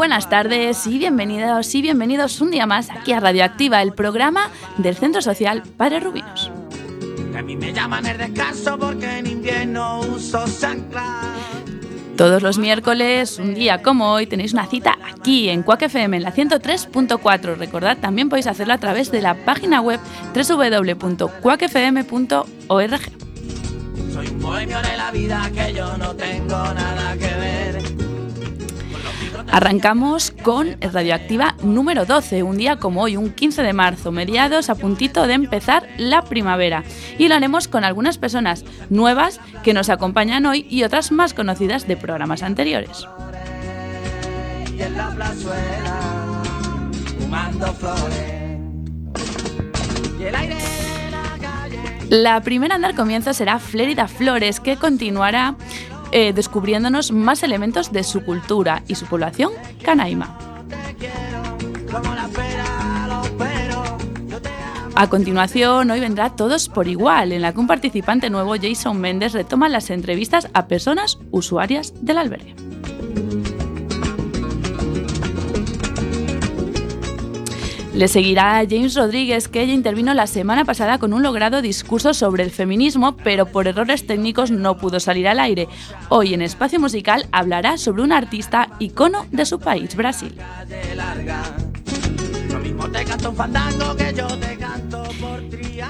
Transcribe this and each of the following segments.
buenas tardes y bienvenidos y bienvenidos un día más aquí a Radioactiva, el programa del Centro Social Padre Rubinos. A mí me llaman el descanso porque en invierno uso Todos los miércoles, un día como hoy, tenéis una cita aquí en Quack FM en la 103.4. Recordad, también podéis hacerlo a través de la página web www.quackfm.org. Soy un bohemio de la vida que yo no tengo nada que ver. Arrancamos con Radioactiva número 12, un día como hoy, un 15 de marzo, mediados a puntito de empezar la primavera. Y lo haremos con algunas personas nuevas que nos acompañan hoy y otras más conocidas de programas anteriores. La primera en dar comienzo será Flérida Flores, que continuará eh, descubriéndonos más elementos de su cultura y su población canaima. A continuación, hoy vendrá Todos por Igual, en la que un participante nuevo, Jason Méndez, retoma las entrevistas a personas usuarias del albergue. Le seguirá James Rodríguez, que ella intervino la semana pasada con un logrado discurso sobre el feminismo, pero por errores técnicos no pudo salir al aire. Hoy en Espacio Musical hablará sobre un artista icono de su país, Brasil.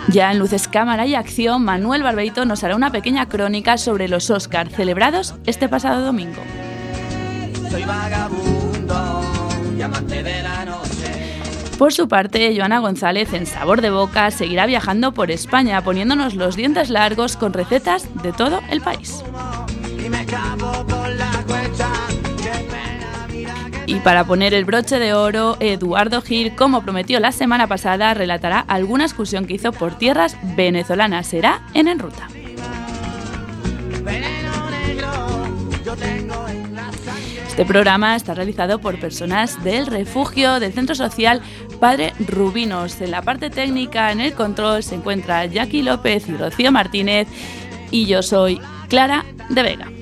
Ya en Luces Cámara y Acción, Manuel Barbeito nos hará una pequeña crónica sobre los Oscars celebrados este pasado domingo. Soy vagabundo, de la por su parte, Joana González, en Sabor de Boca, seguirá viajando por España, poniéndonos los dientes largos con recetas de todo el país. Y para poner el broche de oro, Eduardo Gil, como prometió la semana pasada, relatará alguna excursión que hizo por tierras venezolanas. Será en En Ruta. Este programa está realizado por personas del refugio del Centro Social Padre Rubinos. En la parte técnica, en el control, se encuentra Jackie López y Rocío Martínez y yo soy Clara de Vega.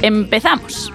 Empezamos.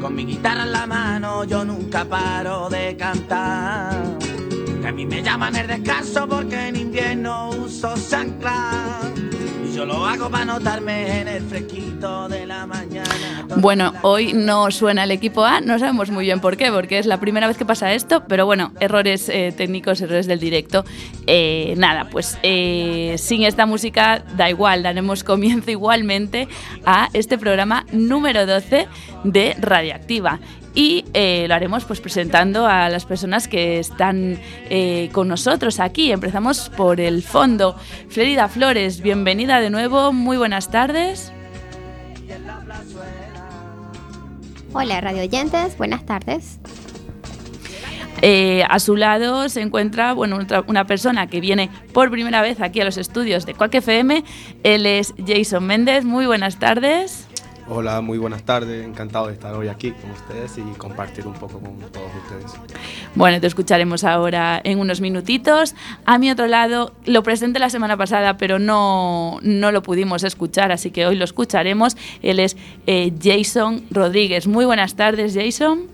Con mi guitarra en la mano yo nunca paro de cantar. Que a mí me llaman el descanso porque en invierno uso chancla. Yo lo hago para notarme en el fresquito de la mañana. Bueno, hoy no suena el equipo A, no sabemos muy bien por qué, porque es la primera vez que pasa esto, pero bueno, errores eh, técnicos, errores del directo. Eh, nada, pues eh, sin esta música da igual, daremos comienzo igualmente a este programa número 12 de Radioactiva y lo haremos pues presentando a las personas que están con nosotros aquí. Empezamos por el fondo. Florida Flores, bienvenida de nuevo, muy buenas tardes. Hola, radio oyentes, buenas tardes. Eh, a su lado se encuentra bueno, una persona que viene por primera vez aquí a los estudios de Quack FM. Él es Jason Méndez. Muy buenas tardes. Hola, muy buenas tardes. Encantado de estar hoy aquí con ustedes y compartir un poco con todos ustedes. Bueno, te escucharemos ahora en unos minutitos. A mi otro lado, lo presenté la semana pasada, pero no, no lo pudimos escuchar, así que hoy lo escucharemos. Él es eh, Jason Rodríguez. Muy buenas tardes, Jason.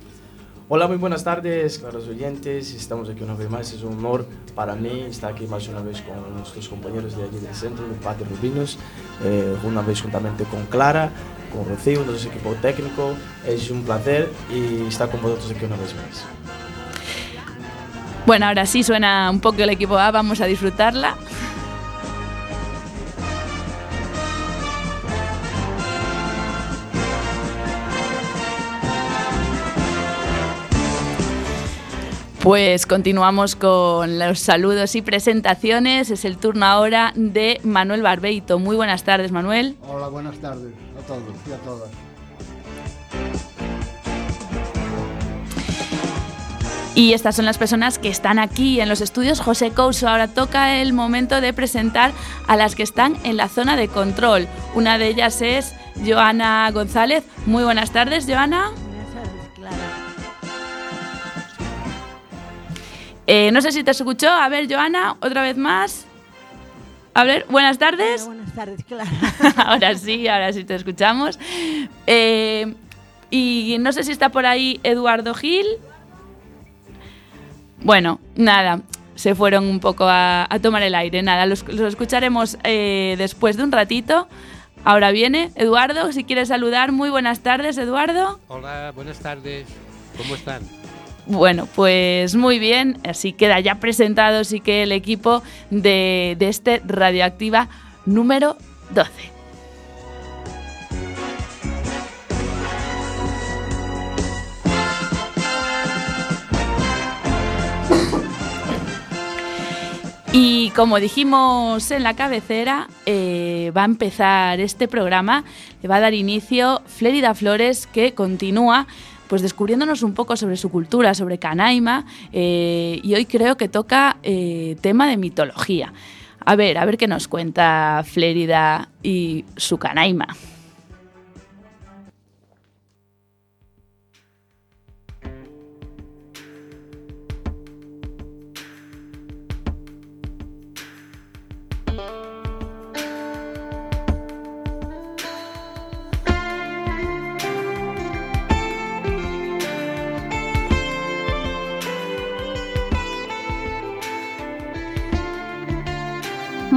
Hola, muy buenas tardes, caros oyentes. Estamos aquí una vez más. Es un honor para mí estar aquí más una vez con nuestros compañeros de allí del centro, de Padre Rubinos, eh, una vez juntamente con Clara con Rocío, nuestro equipo técnico. Es un placer y estar con vosotros aquí una vez más. Bueno, ahora sí suena un poco el equipo A, vamos a disfrutarla. Pues continuamos con los saludos y presentaciones. Es el turno ahora de Manuel Barbeito. Muy buenas tardes, Manuel. Hola, buenas tardes todos y a todas. Y estas son las personas que están aquí en los estudios José Couso. Ahora toca el momento de presentar a las que están en la zona de control. Una de ellas es Joana González. Muy buenas tardes, Joana. Buenas tardes, Clara. Eh, no sé si te escuchó. A ver, Joana, otra vez más. A ver, buenas tardes. Hola, buenas tardes, Clara. ahora sí, ahora sí te escuchamos. Eh, y no sé si está por ahí Eduardo Gil. Bueno, nada, se fueron un poco a, a tomar el aire. Nada, los, los escucharemos eh, después de un ratito. Ahora viene Eduardo, si quieres saludar. Muy buenas tardes, Eduardo. Hola, buenas tardes. ¿Cómo están? Bueno, pues muy bien, así queda ya presentado sí que el equipo de, de este Radioactiva número 12. Y como dijimos en la cabecera, eh, va a empezar este programa, le va a dar inicio Flérida Flores, que continúa pues descubriéndonos un poco sobre su cultura, sobre Canaima, eh, y hoy creo que toca eh, tema de mitología. A ver, a ver qué nos cuenta Flérida y su Canaima.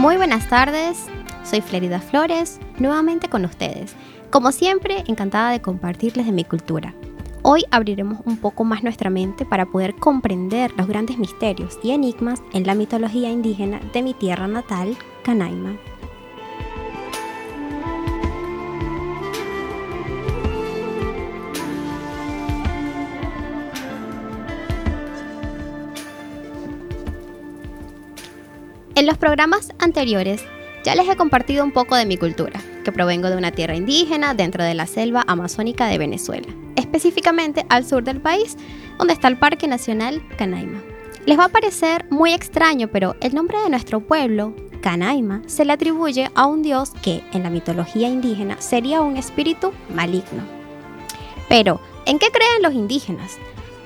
Muy buenas tardes, soy Flerida Flores, nuevamente con ustedes. Como siempre, encantada de compartirles de mi cultura. Hoy abriremos un poco más nuestra mente para poder comprender los grandes misterios y enigmas en la mitología indígena de mi tierra natal, Canaima. En los programas anteriores ya les he compartido un poco de mi cultura, que provengo de una tierra indígena dentro de la selva amazónica de Venezuela, específicamente al sur del país, donde está el Parque Nacional Canaima. Les va a parecer muy extraño, pero el nombre de nuestro pueblo, Canaima, se le atribuye a un dios que en la mitología indígena sería un espíritu maligno. Pero, ¿en qué creen los indígenas?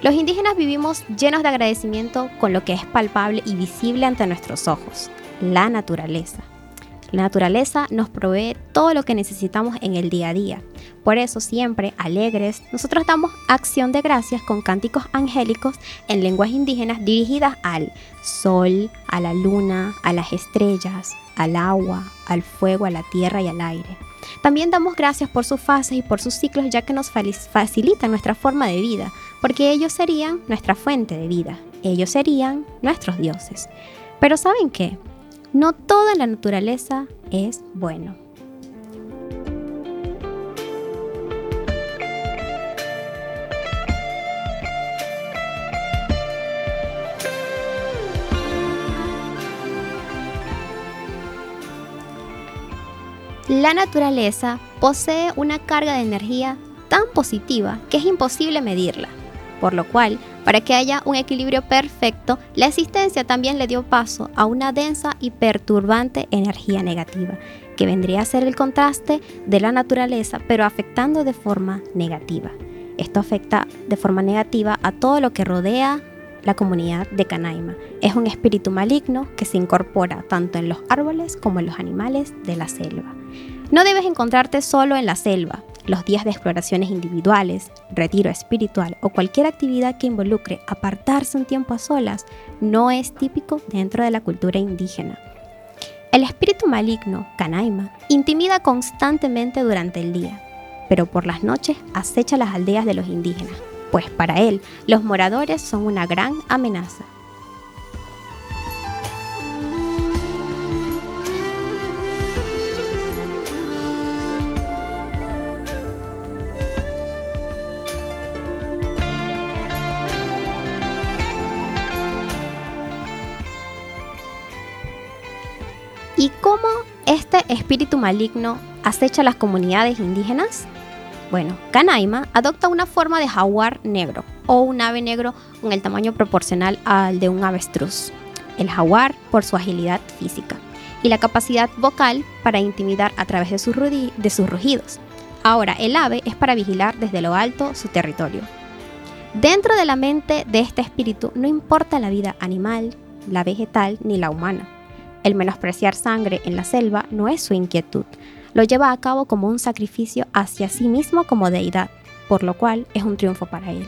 Los indígenas vivimos llenos de agradecimiento con lo que es palpable y visible ante nuestros ojos, la naturaleza. La naturaleza nos provee todo lo que necesitamos en el día a día. Por eso siempre alegres, nosotros damos acción de gracias con cánticos angélicos en lenguas indígenas dirigidas al sol, a la luna, a las estrellas, al agua, al fuego, a la tierra y al aire. También damos gracias por sus fases y por sus ciclos ya que nos facilitan nuestra forma de vida, porque ellos serían nuestra fuente de vida, ellos serían nuestros dioses. Pero ¿saben qué? No todo en la naturaleza es bueno. La naturaleza posee una carga de energía tan positiva que es imposible medirla, por lo cual, para que haya un equilibrio perfecto, la existencia también le dio paso a una densa y perturbante energía negativa, que vendría a ser el contraste de la naturaleza, pero afectando de forma negativa. Esto afecta de forma negativa a todo lo que rodea la comunidad de Canaima. Es un espíritu maligno que se incorpora tanto en los árboles como en los animales de la selva. No debes encontrarte solo en la selva. Los días de exploraciones individuales, retiro espiritual o cualquier actividad que involucre apartarse un tiempo a solas no es típico dentro de la cultura indígena. El espíritu maligno, Canaima, intimida constantemente durante el día, pero por las noches acecha las aldeas de los indígenas, pues para él los moradores son una gran amenaza. Espíritu maligno acecha a las comunidades indígenas? Bueno, Canaima adopta una forma de jaguar negro o un ave negro con el tamaño proporcional al de un avestruz. El jaguar por su agilidad física y la capacidad vocal para intimidar a través de sus rugidos. Ahora, el ave es para vigilar desde lo alto su territorio. Dentro de la mente de este espíritu no importa la vida animal, la vegetal ni la humana. El menospreciar sangre en la selva no es su inquietud, lo lleva a cabo como un sacrificio hacia sí mismo como deidad, por lo cual es un triunfo para él.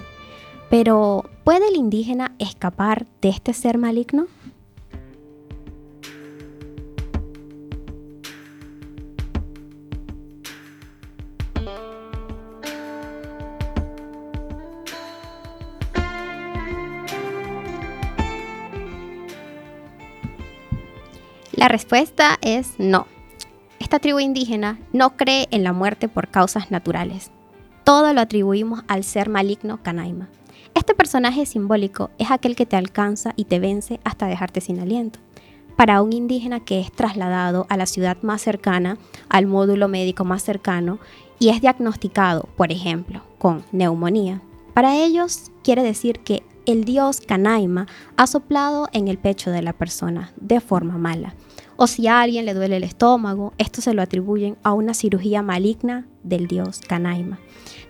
Pero, ¿puede el indígena escapar de este ser maligno? La respuesta es no. Esta tribu indígena no cree en la muerte por causas naturales. Todo lo atribuimos al ser maligno Canaima. Este personaje simbólico es aquel que te alcanza y te vence hasta dejarte sin aliento. Para un indígena que es trasladado a la ciudad más cercana, al módulo médico más cercano, y es diagnosticado, por ejemplo, con neumonía, para ellos quiere decir que el dios Canaima ha soplado en el pecho de la persona de forma mala o si a alguien le duele el estómago, esto se lo atribuyen a una cirugía maligna del dios Canaima,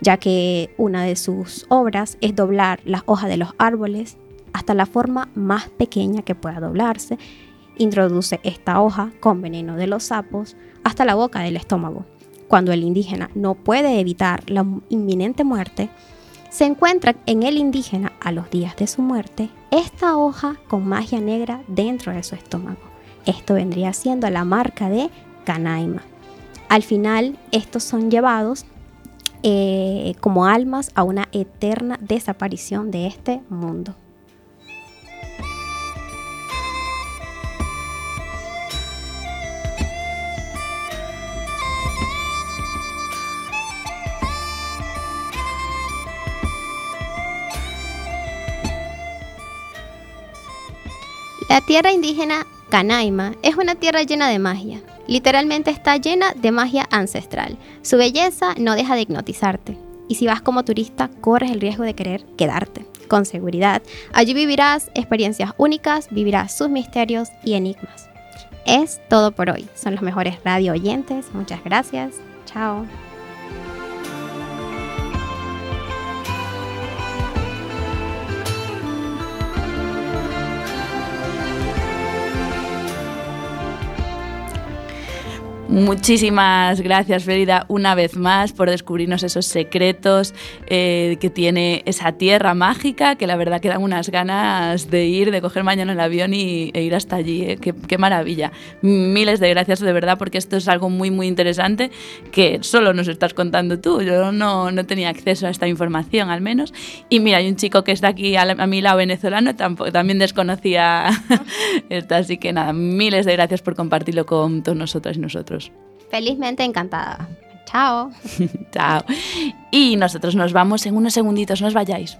ya que una de sus obras es doblar las hojas de los árboles hasta la forma más pequeña que pueda doblarse. Introduce esta hoja con veneno de los sapos hasta la boca del estómago. Cuando el indígena no puede evitar la inminente muerte, se encuentra en el indígena a los días de su muerte esta hoja con magia negra dentro de su estómago. Esto vendría siendo la marca de Canaima. Al final, estos son llevados eh, como almas a una eterna desaparición de este mundo. La tierra indígena Canaima es una tierra llena de magia. Literalmente está llena de magia ancestral. Su belleza no deja de hipnotizarte. Y si vas como turista, corres el riesgo de querer quedarte. Con seguridad, allí vivirás experiencias únicas, vivirás sus misterios y enigmas. Es todo por hoy. Son los mejores radio oyentes. Muchas gracias. Chao. Muchísimas gracias, Ferida, una vez más por descubrirnos esos secretos eh, que tiene esa tierra mágica, que la verdad que dan unas ganas de ir, de coger mañana el avión y, e ir hasta allí. Eh. Qué, maravilla. Miles de gracias, de verdad, porque esto es algo muy, muy interesante que solo nos estás contando tú. Yo no, no tenía acceso a esta información, al menos. Y mira, hay un chico que está aquí a, a mi lado venezolano, también desconocía esto. Así que nada, miles de gracias por compartirlo con todos nosotros y nosotros. Felizmente encantada. Chao. Chao. Y nosotros nos vamos en unos segunditos, no os vayáis.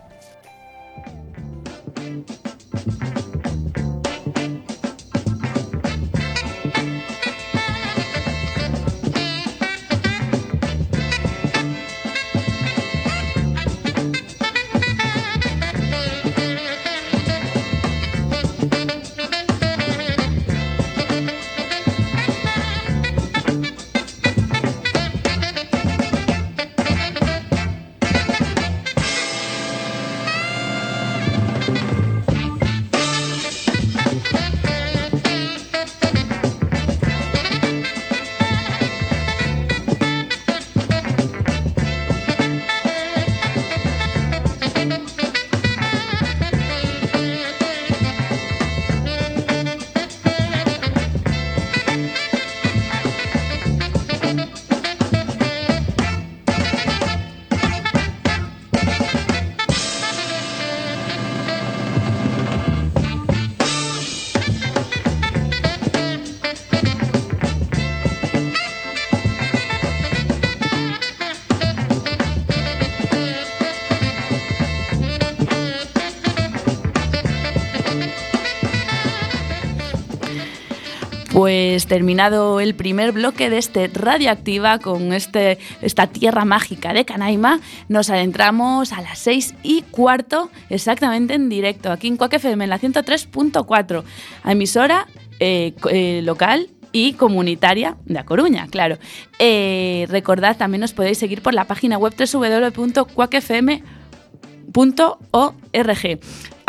Pues terminado el primer bloque de este Radioactiva con este, esta tierra mágica de Canaima, nos adentramos a las seis y cuarto, exactamente en directo, aquí en Cuac FM, en la 103.4, emisora eh, eh, local y comunitaria de A Coruña, claro. Eh, recordad, también os podéis seguir por la página web www.cuacfm.org.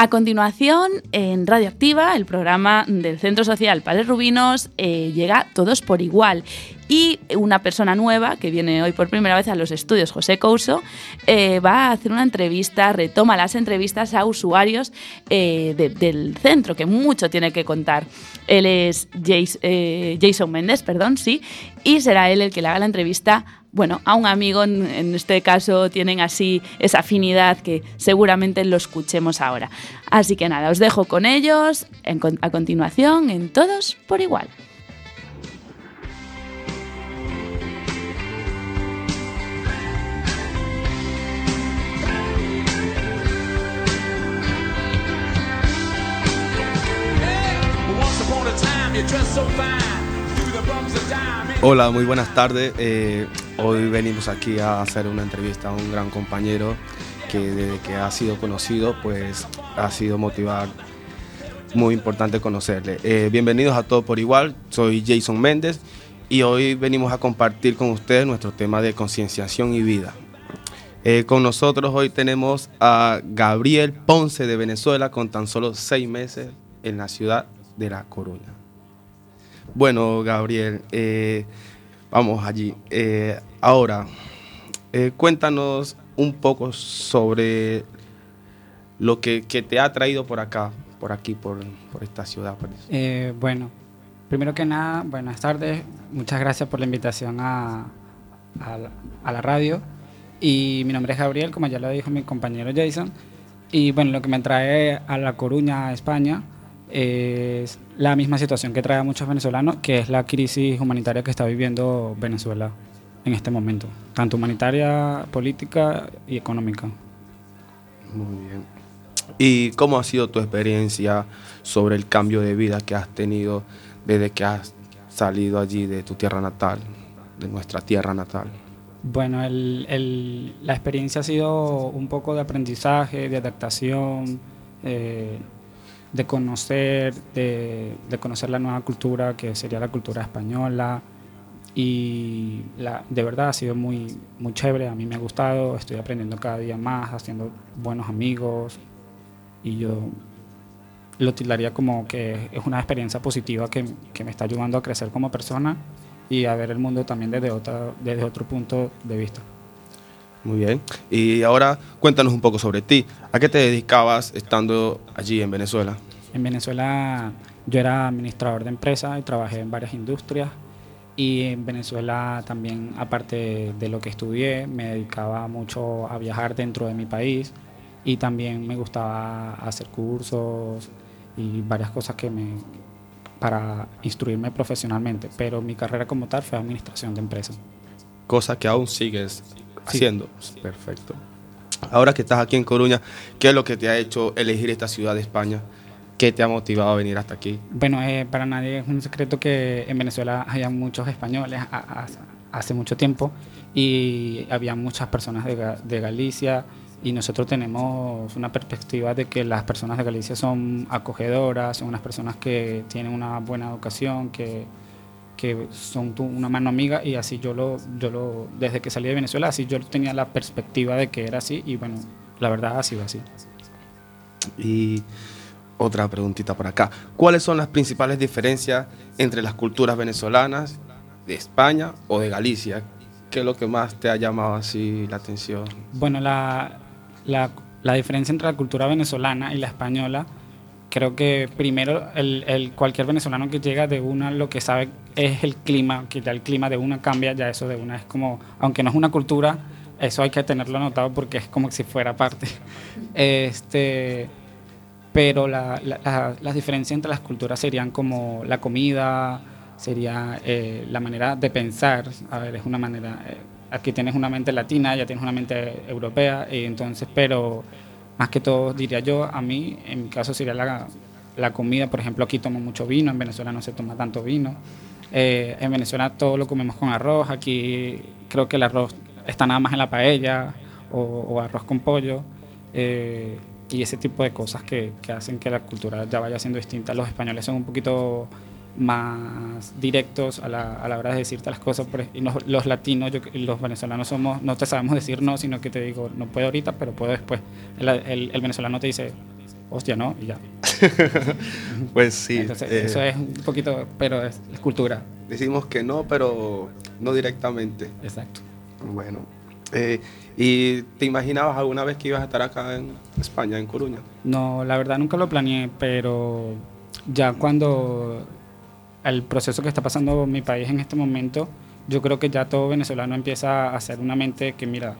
A continuación, en Radioactiva, el programa del Centro Social Padres Rubinos eh, llega Todos por Igual. Y una persona nueva, que viene hoy por primera vez a los estudios, José Couso, eh, va a hacer una entrevista, retoma las entrevistas a usuarios eh, de- del centro, que mucho tiene que contar. Él es Jason Méndez, perdón, sí, y será él el que le haga la entrevista bueno, a un amigo, en, este caso tienen así esa afinidad que seguramente lo escuchemos ahora. Así que nada, os dejo con ellos a continuación en Todos por Igual. Hola, muy buenas tardes. Eh, hoy venimos aquí a hacer una entrevista a un gran compañero que desde que ha sido conocido, pues ha sido motivar muy importante conocerle. Eh, bienvenidos a todos por igual, soy Jason Méndez y hoy venimos a compartir con ustedes nuestro tema de concienciación y vida. Eh, con nosotros hoy tenemos a Gabriel Ponce de Venezuela con tan solo seis meses en la ciudad de La Coruña. Bueno, Gabriel, eh, vamos allí. Eh, ahora, eh, cuéntanos un poco sobre lo que, te ha traído por acá, por aquí, por, esta ciudad. por. Eh, bueno, primero que nada, buenas tardes. Muchas gracias por la invitación a, a la- radio. Y mi nombre es Gabriel, como ya lo dijo mi compañero Jason. Y bueno, lo que me trae a La Coruña, España, es la misma situación que trae a muchos venezolanos, que es la crisis humanitaria que está viviendo Venezuela en este momento, tanto humanitaria, política y económica. Muy bien. ¿Y cómo ha sido tu experiencia sobre el cambio de vida que has tenido desde que has salido allí de tu tierra natal, de nuestra tierra natal? Bueno, el- el- la experiencia ha sido un poco de aprendizaje, de adaptación, eh, de conocer, de, conocer la nueva cultura que sería la cultura española y la, de verdad ha sido muy, muy chévere, a mí me ha gustado, estoy aprendiendo cada día más, haciendo buenos amigos y yo lo tildaría como que es una experiencia positiva que, que me está ayudando a crecer como persona y a ver el mundo también desde, otra, desde otro punto de vista. Muy bien. Y ahora cuéntanos un poco sobre ti. ¿A qué te dedicabas estando allí en Venezuela? En Venezuela yo era administrador de empresas y trabajé en varias industrias y en Venezuela también, aparte de lo que estudié, me dedicaba mucho a viajar dentro de mi país y también me gustaba hacer cursos y varias cosas que me para instruirme profesionalmente, pero mi carrera como tal fue administración de empresas. Cosa que aún sigues haciendo. Perfecto. Ahora que estás aquí en Coruña, ¿qué es lo que te ha hecho elegir esta ciudad de España? ¿Qué te ha motivado a venir hasta aquí? Bueno, eh, para nadie es un secreto que en Venezuela había muchos españoles a- a- hace mucho tiempo y había muchas personas de Galicia y nosotros tenemos una perspectiva de que las personas de Galicia son acogedoras, son unas personas que tienen una buena educación, que, que son tu- una mano amiga y así yo lo, yo lo, desde que salí de Venezuela, así yo tenía la perspectiva de que era así y bueno, la verdad ha sido así. Y otra preguntita por acá. ¿Cuáles son las principales diferencias entre las culturas venezolanas, de España o de Galicia? ¿Qué es lo que más te ha llamado así la atención? Bueno, la, la, la diferencia entre la cultura venezolana y la española, creo que primero el, el- cualquier venezolano que llega de una lo que sabe es el clima, que ya el clima de una cambia, ya eso de una es como, aunque no es una cultura, eso hay que tenerlo anotado porque es como si fuera parte. Este, pero la, la, la- las diferencias entre las culturas serían como la comida, sería eh, la manera de pensar. A ver, es una manera. eh, aquí tienes una mente latina, ya tienes una mente europea, y entonces, pero más que todo, diría yo, a mí, en mi caso, sería la, la comida, por ejemplo, aquí tomo mucho vino, en Venezuela no se toma tanto vino. Eh, en Venezuela todo lo comemos con arroz, aquí creo que el arroz está nada más en la paella o, arroz con pollo. eh, y ese tipo de cosas que, que hacen que la cultura ya vaya siendo distinta. Los españoles son un poquito más directos a la, a la hora de decirte las cosas. y los, los latinos yo- y los venezolanos somos, no te sabemos decir no, sino que te digo, no puedo ahorita, pero puedo después. El, el- el venezolano te dice, hostia, no, y ya. Pues sí. Entonces, eh, eso es un poquito, pero es, es cultura. Decimos que no, pero no directamente. Exacto. Bueno. eh, ¿Y te imaginabas alguna vez que ibas a estar acá en España, en Coruña? No, la verdad nunca lo planeé, pero ya cuando el proceso que está pasando mi país en este momento, yo creo que ya todo venezolano empieza a hacer una mente que mira,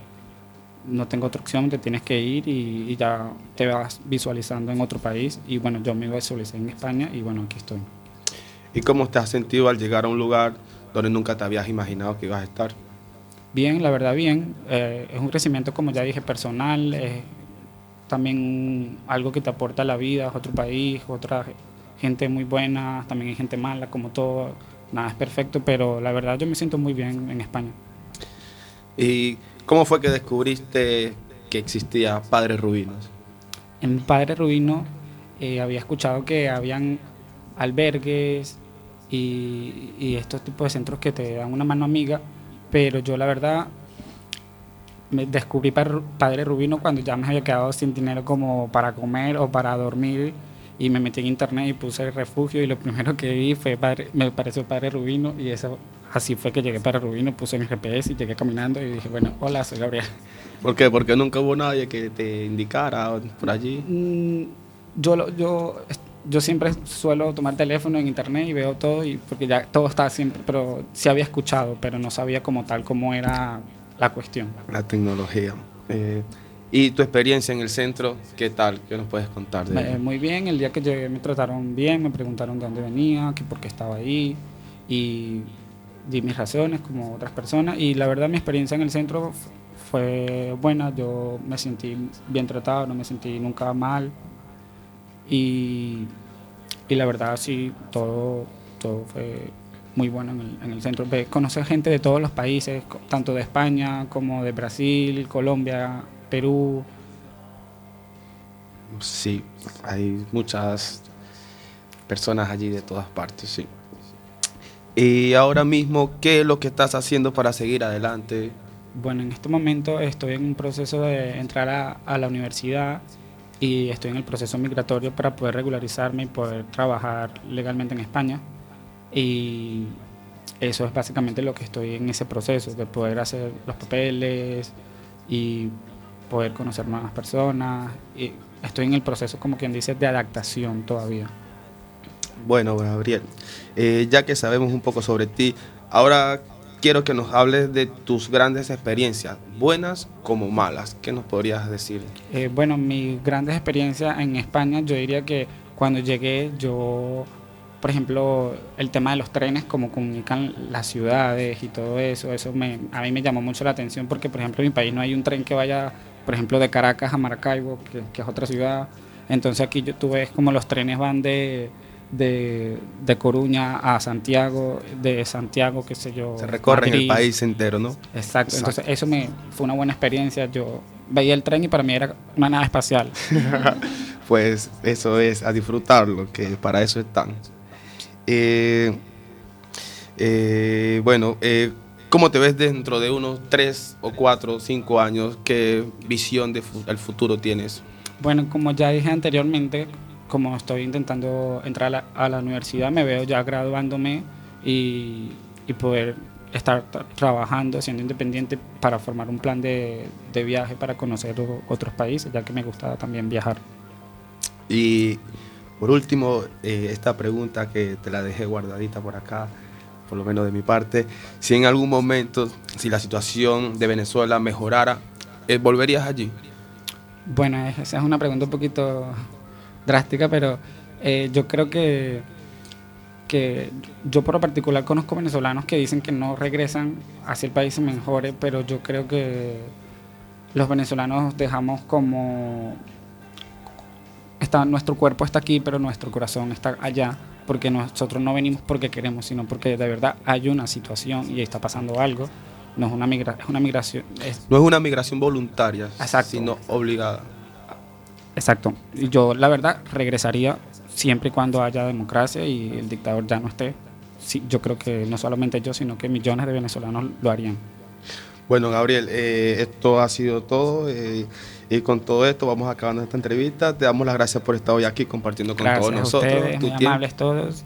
no tengo otra opción, te tienes que ir y, y ya te vas visualizando en otro país. Y bueno, yo me visualicé en España y bueno, aquí estoy. ¿Y cómo te has sentido al llegar a un lugar donde nunca te habías imaginado que ibas a estar? Bien, la verdad bien. Eh, es un crecimiento, como ya dije, personal. Es también algo que te aporta a la vida, es otro país, otra gente muy buena, también hay gente mala, como todo. Nada es perfecto, pero la verdad yo me siento muy bien en España. ¿Y cómo fue que descubriste que existía Padres Rubinos? En Padre Rubino eh, había escuchado que habían albergues y, y estos tipos de centros que te dan una mano amiga, pero yo la verdad me descubrí Padre Rubino cuando ya me había quedado sin dinero como para comer o para dormir y me metí en internet y puse el refugio y lo primero que vi fue padre, me pareció Padre Rubino y eso así fue que llegué a Padre Rubino, puse mi GPS y llegué caminando y dije, bueno, hola, soy Gabriel. ¿Por qué? Porque nunca hubo nadie que te indicara por allí. Mm, yo, lo- yo, yo siempre suelo tomar teléfono en internet y veo todo, y porque ya todo está siempre, pero sí había escuchado, pero no sabía como tal cómo era la cuestión. La tecnología. Eh, ¿Y tu experiencia en el centro? ¿Qué tal? ¿Qué nos puedes contar de Eh, muy bien, el día que llegué me trataron bien, me preguntaron de dónde venía, que por qué estaba ahí, y di mis razones como otras personas, y la verdad mi experiencia en el centro fue buena, yo me sentí bien tratado, no me sentí nunca mal, y, y la verdad sí, todo, todo fue muy bueno en el, en el centro. Conocer gente de todos los países, tanto de España como de Brasil, Colombia, Perú, Sí, hay muchas personas allí de todas partes, sí. Y ahora mismo, ¿qué es lo que estás haciendo para seguir adelante? Bueno, en este momento estoy en un proceso de entrar a, a la universidad y estoy en el proceso migratorio para poder regularizarme y poder trabajar legalmente en España. Y eso es básicamente lo que estoy en ese proceso, de poder hacer los papeles y poder conocer nuevas personas. Y estoy en el proceso, como quien dice, de adaptación todavía. Bueno, Gabriel, eh, ya que sabemos un poco sobre ti, ahora quiero que nos hables de tus grandes experiencias, buenas como malas. ¿Qué nos podrías decir? Eh, bueno, mis grandes experiencias en España, yo diría que cuando llegué, yo, por ejemplo, el tema de los trenes, cómo comunican las ciudades y todo eso, eso me, a mí me llamó mucho la atención porque, por ejemplo, en mi país no hay un tren que vaya, por ejemplo, de Caracas a Maracaibo, que, que es otra ciudad. Entonces aquí yo, tú ves como los trenes van de, de, de Coruña a Santiago, de Santiago, qué sé yo. Se recorren el país entero, ¿no? Exacto, entonces eso me fue una buena experiencia. Yo veía el tren y para mí era una nave espacial. Pues eso es, a disfrutarlo, que para eso están. Eh, eh, bueno, eh, ¿cómo te ves dentro de unos 3 o 4 o 5 años? ¿Qué visión del futuro tienes? Bueno, como ya dije anteriormente, como estoy intentando entrar a la, a la universidad, me veo ya graduándome y, y poder estar tra- trabajando, siendo independiente para formar un plan de, de viaje para conocer otros países, ya que me gusta también viajar. Y por último, eh, esta pregunta que te la dejé guardadita por acá, por lo menos de mi parte, si en algún momento, si la situación de Venezuela mejorara, eh, ¿volverías allí? Bueno, es- esa es una pregunta un poquito drástica, pero eh, yo creo que, que yo por lo particular conozco venezolanos que dicen que no regresan hacia el país se mejore, pero yo creo que los venezolanos dejamos como está, nuestro cuerpo está aquí, pero nuestro corazón está allá, porque nosotros no venimos porque queremos, sino porque de verdad hay una situación y está pasando algo. No es una, migra es una migración. no es una migración voluntaria, Exacto. sino obligada. Exacto. Yo, la verdad, regresaría siempre y cuando haya democracia y el dictador ya no esté. Sí, yo creo que no solamente yo, sino que millones de venezolanos lo harían. Bueno, Gabriel, eh, esto ha sido todo. Eh, y con todo esto vamos acabando esta entrevista. Te damos las gracias por estar hoy aquí compartiendo con Gracias todos a nosotros. ustedes, muy tiempo. amables todos.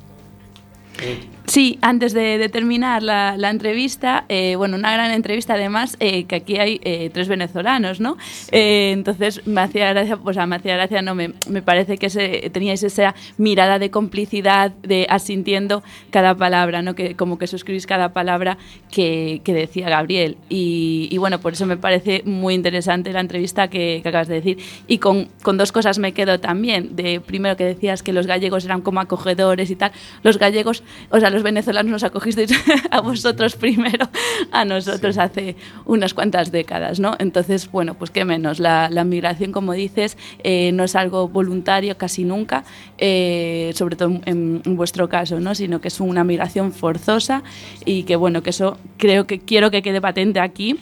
Sí, antes de, de terminar la, la entrevista, eh, bueno, una gran entrevista además, eh, que aquí hay eh, tres venezolanos, ¿no? Eh, entonces me hacía gracia, pues me hacía gracia, no, me, me parece que ese, teníais esa mirada de complicidad, de asintiendo cada palabra, ¿no? Que como que suscribís cada palabra que, que decía Gabriel. Y, y, bueno, por eso me parece muy interesante la entrevista que, que acabas de decir. Y con, con dos cosas me quedo también. De primero que decías que los gallegos eran como acogedores y tal. Los gallegos, o sea, los venezolanos nos acogisteis a vosotros primero, a nosotros Sí. hace unas cuantas décadas, ¿no? Entonces, bueno, pues qué menos. La, la migración, como dices, eh, no es algo voluntario casi nunca, eh, sobre todo en, en vuestro caso, ¿no? Sino que es una migración forzosa y que, bueno, que eso creo que quiero que quede patente aquí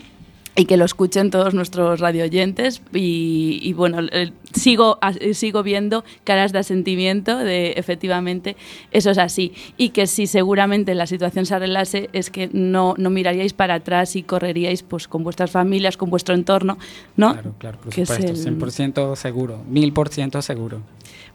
y que lo escuchen todos nuestros radioyentes y, y bueno, eh, sigo, a- sigo viendo caras de asentimiento de efectivamente eso es así y que si seguramente la situación se arreglase es que no, no miraríais para atrás y correríais pues con vuestras familias, con vuestro entorno, ¿no? Claro, claro, por Que supuesto, el- 100% seguro, 1000% seguro.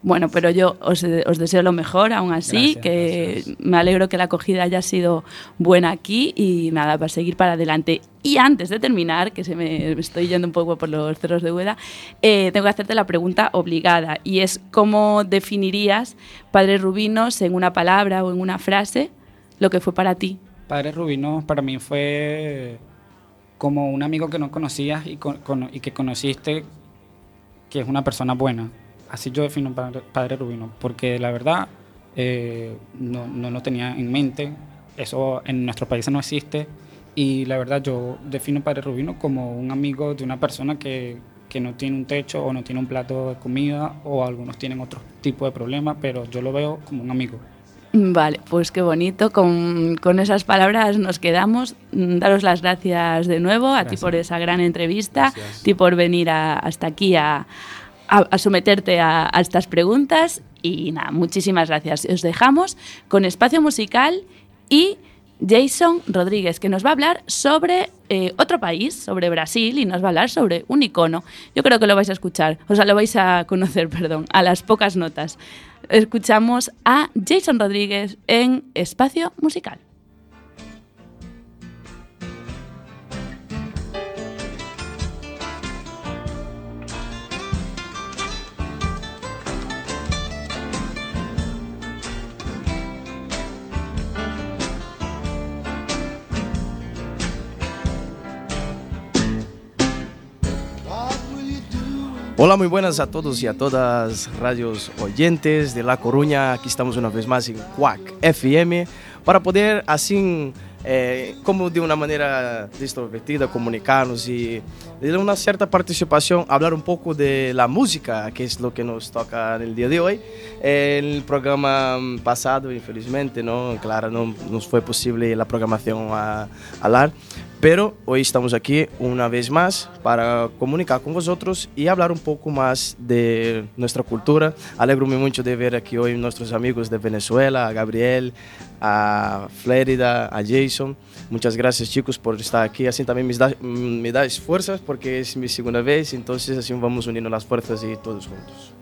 Bueno, pero yo os, os deseo lo mejor aún así, Gracias, que gracias. me alegro que la acogida haya sido buena aquí y nada, para seguir para adelante. Y antes de terminar, que se me, me estoy yendo un poco por los cerros de Úbeda, eh, tengo que hacerte la pregunta obligada y es ¿cómo definirías Padre Rubinos en una palabra o en una frase lo que fue para ti? Padre Rubino para mí fue como un amigo que no conocías y, con- cono- y que conociste que es una persona buena. Así yo defino Padre, Padre Rubino, porque la verdad eh, no, no lo tenía en mente, eso en nuestros países no existe y la verdad yo defino Padre Rubino como un amigo de una persona que, que no tiene un techo o no tiene un plato de comida o algunos tienen otro tipo de problema, pero yo lo veo como un amigo. Vale, pues qué bonito. Con, con esas palabras nos quedamos. Daros las gracias de nuevo a ti Gracias. por esa gran entrevista, Gracias. a ti por venir a- hasta aquí a, a- a someterte a, estas preguntas. Y nada, muchísimas gracias. Os dejamos con espacio musical y Jason Rodríguez, que nos va a hablar sobre eh, otro país, sobre Brasil, y nos va a hablar sobre un icono. Yo creo que lo vais a escuchar, o sea, lo vais a conocer, perdón, a las pocas notas. Escuchamos a Jason Rodríguez en Espacio Musical. Hola, muy buenas a todos y a todas radios oyentes de La Coruña. Aquí estamos una vez más en Quack FM para poder así, eh, como de una manera extrovertida, comunicarnos y de una cierta participación, hablar un poco de la música, que es lo que nos toca en el día de hoy. El programa pasado, infelizmente, no, claro, no nos fue posible la programación a hablar. Pero hoy estamos aquí una vez más para comunicar con vosotros y hablar un poco más de nuestra cultura. Alegro-me mucho de ver aquí hoy nuestros amigos de Venezuela, a Gabriel, a Flérida, a Jason. Muchas gracias chicos por estar aquí. Así también me, da, me dais fuerzas porque es mi segunda vez, entonces así vamos uniendo las fuerzas y todos juntos.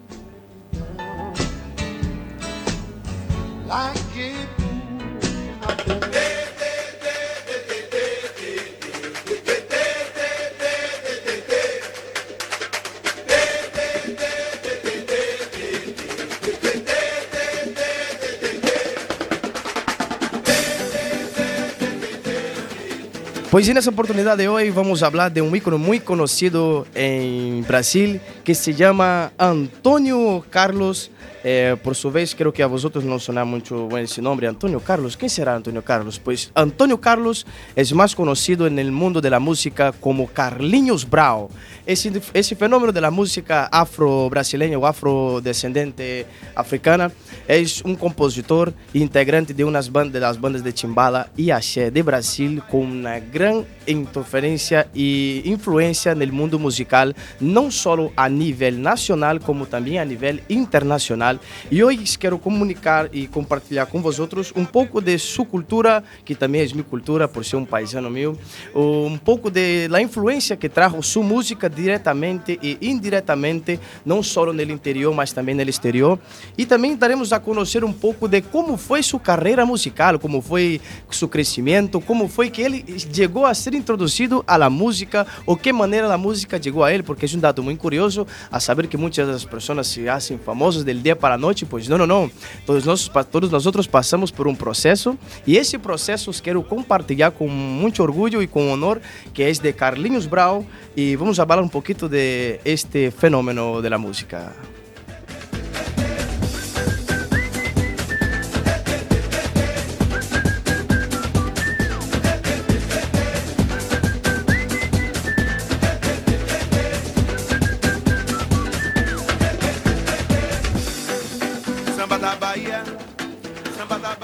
Pues en esa oportunidad de hoy vamos a hablar de un ícono muy conocido en Brasil que se llama Antonio Carlos Eh, por su vez, creo que a vosotros no suena mucho ese nombre, Antonio Carlos. ¿Quién será Antonio Carlos? Pues Antonio Carlos es más conocido en el mundo de la música como Carlinhos Brau. Ese, ese fenómeno de la música afro-brasileña o afrodescendente africana es un compositor integrante de unas bandas, de las bandas de Chimbala y Axé de Brasil con una gran interferencia e influência no mundo musical, não só a nível nacional, como também a nível internacional. E hoje quero comunicar e compartilhar com vocês um pouco de sua cultura, que também é minha cultura, por ser um paisano meu, um pouco de la influência que trajo sua música diretamente e indiretamente, não só no interior, mas também no exterior. E também daremos a conhecer um pouco de como foi sua carreira musical, como foi seu crescimento, como foi que ele chegou a ser introduzido a la música o qué manera la música llegó a él, porque es un dato muy curioso a saber que muchas de las personas se hacen famosos del día para la noche, pues no, no, no. Todos, nosotros, todos nosotros pasamos por un proceso y ese proceso quiero compartir con mucho orgullo y con honor, que es de Carlinhos Brau y vamos a hablar un poquito de este fenómeno de la música.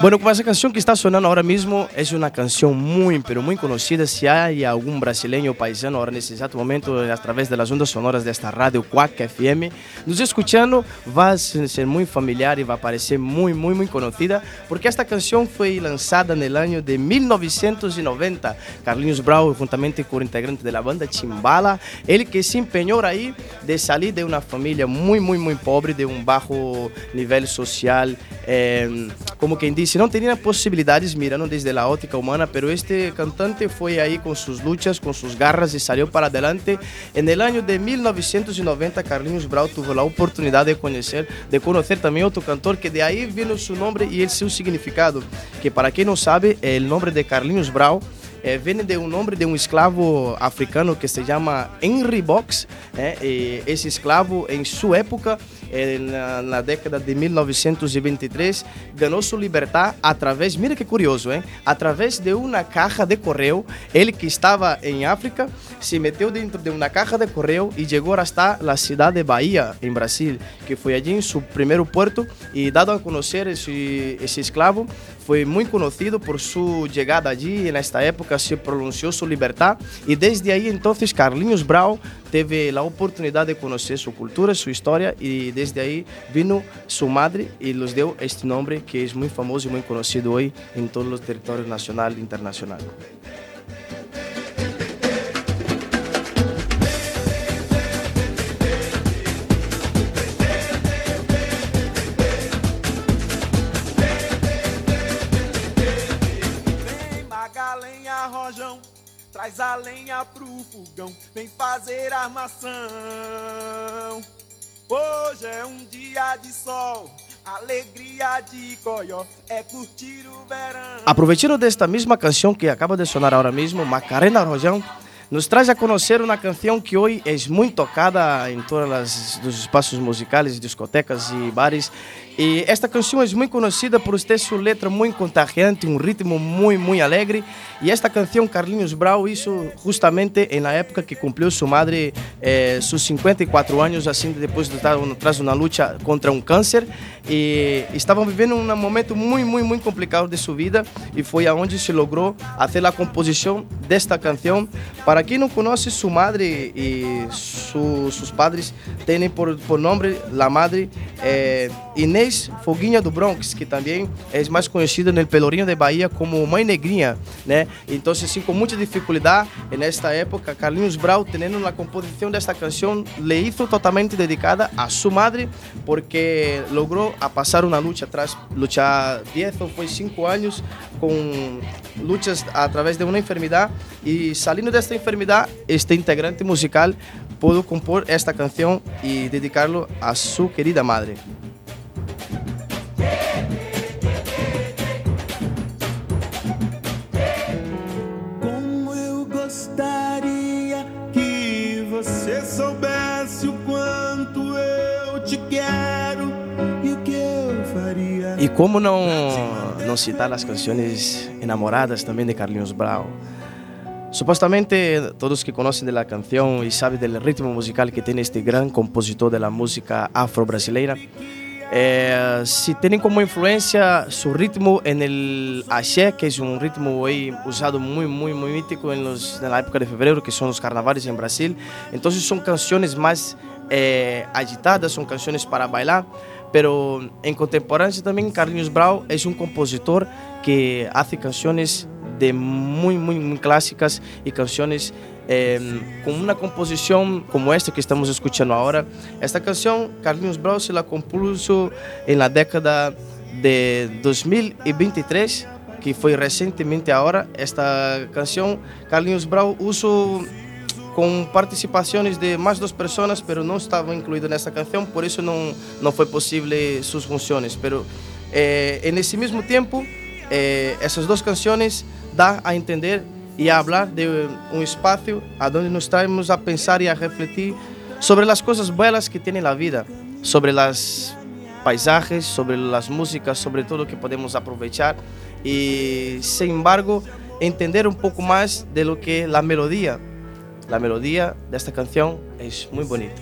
Bueno, con esa canción que está sonando ahora mismo es una canción muy, pero muy conocida. Si hay algún brasileño paisano ahora en este exacto momento a través de las ondas sonoras de esta radio Quack FM, nos escuchando, va a ser muy familiar y va a parecer muy, muy, muy conocida, porque esta canción fue lanzada en el año de 1990. Carlinhos Brau, juntamente con el integrante de la banda Chimbala, él que se empeñó ahí de salir de una familia muy, muy, muy pobre, de un bajo nivel social, eh, como quien dice, no tenían posibilidades mirando desde la óptica humana, pero este cantante fue ahí con sus luchas, con sus garras y salió para adelante. En el año de 1990, Carlinhos Brau tuvo la oportunidad de conocer, de conocer también otro cantor que de ahí vino su nombre y el su significado, que para quien no sabe, el nombre de Carlinhos Brau eh, viene de un nombre de un esclavo africano que se llama Henry Box. Eh, ese esclavo en su época, en la, en la, década de 1923, ganó su libertad a través, mira qué curioso, ¿eh? a través de una caja de correo. Él que estaba en África se metió dentro de una caja de correo y llegó hasta la ciudad de Bahía, en Brasil, que fue allí en su primer puerto y dado a conocer ese, ese esclavo, fue muy conocido por su llegada allí. En esta época se pronunció su libertad y desde ahí entonces Carlinhos Brau teve la oportunidad de conocer su cultura, su historia y desde ahí vino su madre y les dio este nombre que es muy famoso y muy conocido hoy en todos los territorios nacional e internacional. Traz a lenha pro fogão, vem fazer armação. Hoje é um dia de sol, alegria de coió, é curtir o verão. Aproveitando desta mesma canção que acaba de sonar agora mesmo, Macarena Rojão, nos traz a conhecer uma canção que hoje é muito tocada em todos os espaços musicais, discotecas e bares. E esta canção é muito conhecida por ter sua letra muito contagiante, um ritmo muito, muito alegre. E esta canção Carlinhos Brau hizo justamente na época que cumpriu sua madre eh, seus 54 anos, assim depois de estar atrás de uma luta contra um câncer. E estavam vivendo um momento muito, muito, muito complicado de sua vida. E foi aonde se logrou fazer a composição desta canção. Para quem não conhece, sua madre e su, seus padres têm por, por nome la madre eh, Inês Foguinha do Bronx, que também é mais conhecida no Pelourinho de Bahia como Mãe Negrinha, né? Então, assim, com muita dificuldade, nesta época, Carlinhos Brau, tendo a composição desta canção, le hizo totalmente dedicada a sua madre, porque logrou a passar uma luta atrás, lutar 10 ou foi 5 anos com lutas através de uma enfermidade e saindo desta enfermidade, este integrante musical pudo compor esta canção e dedicá-lo a sua querida madre. Como eu gostaria que você soubesse o quanto eu te quero e o que E como não, não citar as canções enamoradas também de Carlinhos Brau? Supostamente todos que conhecem da canção e sabem do ritmo musical que tem este grande compositor da música afro-brasileira, eh, se tem como influência seu ritmo no axé, que é um ritmo aí usado muito, muito, muito mítico los, na época de fevereiro, que são os carnavais em Brasil. Então são canções mais eh, agitadas, são canções para bailar. Pero em contemporâneo também Carlinhos Brau é um compositor que faz canções de muy, muy, muy clásicas y canciones eh, con una composición como esta que estamos escuchando ahora. Esta canción, Carlinhos Brau se la compuso en la década de 2023, que foi recentemente ahora. Esta canción, Carlinhos Brau usou com participações de mais duas pessoas, pero não estava incluído nessa canção, por isso não não foi possível suas funções. Pero eh, nesse mesmo tempo, eh, essas duas canções dá a entender e a falar de um espaço onde nos traemos a pensar e a refletir sobre as coisas belas que tem na vida, sobre as paisagens, sobre as músicas, sobre tudo que podemos aproveitar e, sem embargo, entender um pouco mais de lo que é a melodia. A melodia desta canção é muito bonita.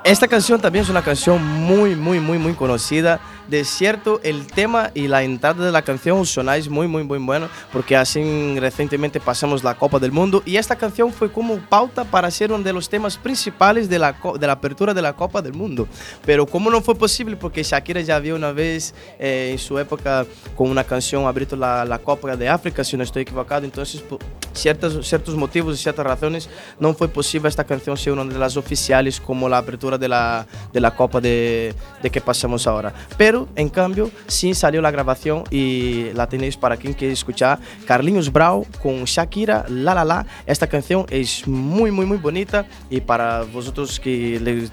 Esta canción también es una canción muy, muy, muy, muy conocida. De cierto, el tema y la entrada de la canción sonáis muy, muy, muy bueno, porque así recientemente pasamos la Copa del Mundo y esta canción fue como pauta para ser uno de los temas principales de la, de la apertura de la Copa del Mundo. Pero como no fue posible, porque Shakira ya había una vez eh, en su época con una canción abierto la, la Copa de África, si no estoy equivocado, entonces por ciertos, ciertos motivos y ciertas razones no fue posible esta canción ser una de las oficiales como la apertura de la, de la Copa de, de, que pasamos ahora. Pero, en cambio, sí salió la grabación y la tenéis para quien quiere escuchar. Carlinhos Brau con Shakira, La La La. Esta canción es muy, muy, muy bonita y para vosotros que les,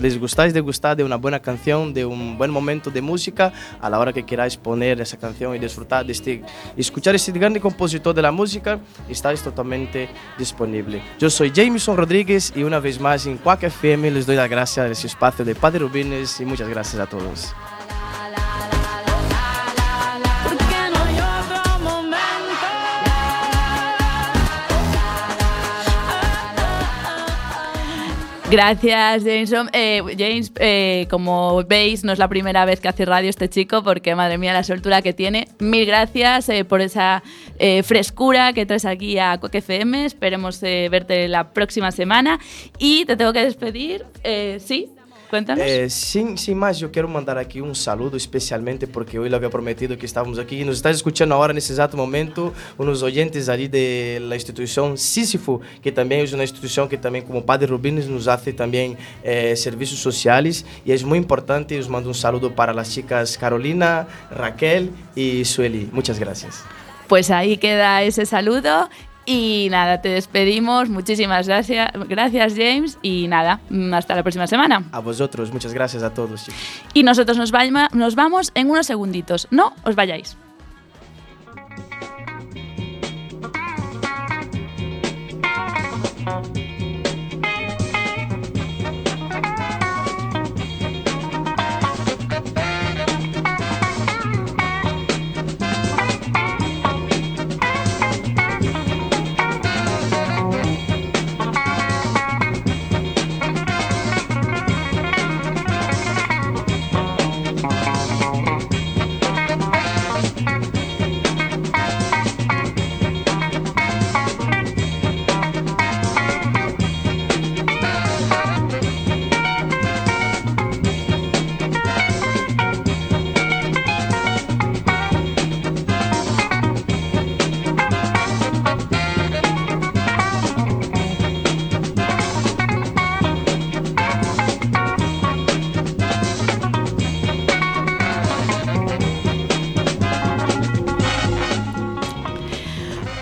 les gustáis de gustar de una buena canción, de un buen momento de música, a la hora que queráis poner esa canción y disfrutar de este, escuchar este grande compositor de la música, estáis totalmente disponible. Yo soy Jameson Rodríguez y una vez más en Quack FM les doy la gracias gracias a ese espacio de Padre Rubines y muchas gracias a todos. Gracias, James. Eh, James, eh, como veis, no es la primera vez que hace radio este chico, porque madre mía la soltura que tiene. Mil gracias eh, por esa frescura que traes aquí a Coque FM. Esperemos verte la próxima semana. Y te tengo que despedir. sí, Cuéntanos. Eh, sin, sin más, yo quiero mandar aquí un saludo especialmente porque hoy lo había prometido que estábamos aquí y nos estás escuchando ahora en ese exacto momento unos oyentes allí de la institución Sísifo, que también es una institución que también como Padre Rubines nos hace también eh, servicios sociales y es muy importante. Os mando un saludo para las chicas Carolina, Raquel y Sueli. Muchas gracias. Pues ahí queda ese saludo y nada, te despedimos. Muchísimas gracias, gracias James. Y nada, hasta la próxima semana. A vosotros, muchas gracias a todos. Chicos. Y nosotros nos, nos vamos en unos segunditos. No os vayáis.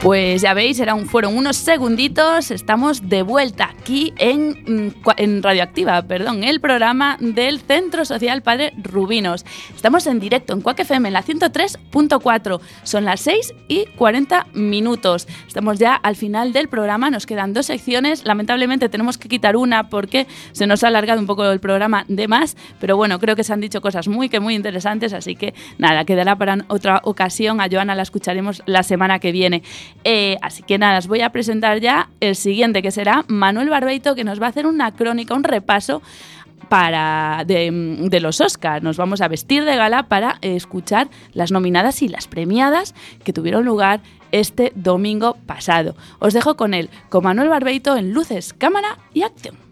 Pues ya veis, fueron unos segunditos, estamos de vuelta aquí en, mm, en Radioactiva, perdón, el programa del Centro Social Padre Rubinos. Estamos en directo en Cuac FM, en la 103.4, son las 6 y 40 minutos. Estamos ya al final del programa, nos quedan dos secciones, lamentablemente tenemos que quitar una porque se nos ha alargado un poco el programa de más, pero bueno, creo que se han dicho cosas muy que muy interesantes, así que nada, quedará para otra ocasión, a Joana la escucharemos la semana que viene. Eh, así que nada, os voy a presentar ya el siguiente, que será Manuel Barbeito, que nos va a hacer una crónica, un repaso para de, de los Oscars. Nos vamos a vestir de gala para escuchar las nominadas y las premiadas que tuvieron lugar este domingo pasado. Os dejo con él, con Manuel Barbeito en luces, cámara y acción.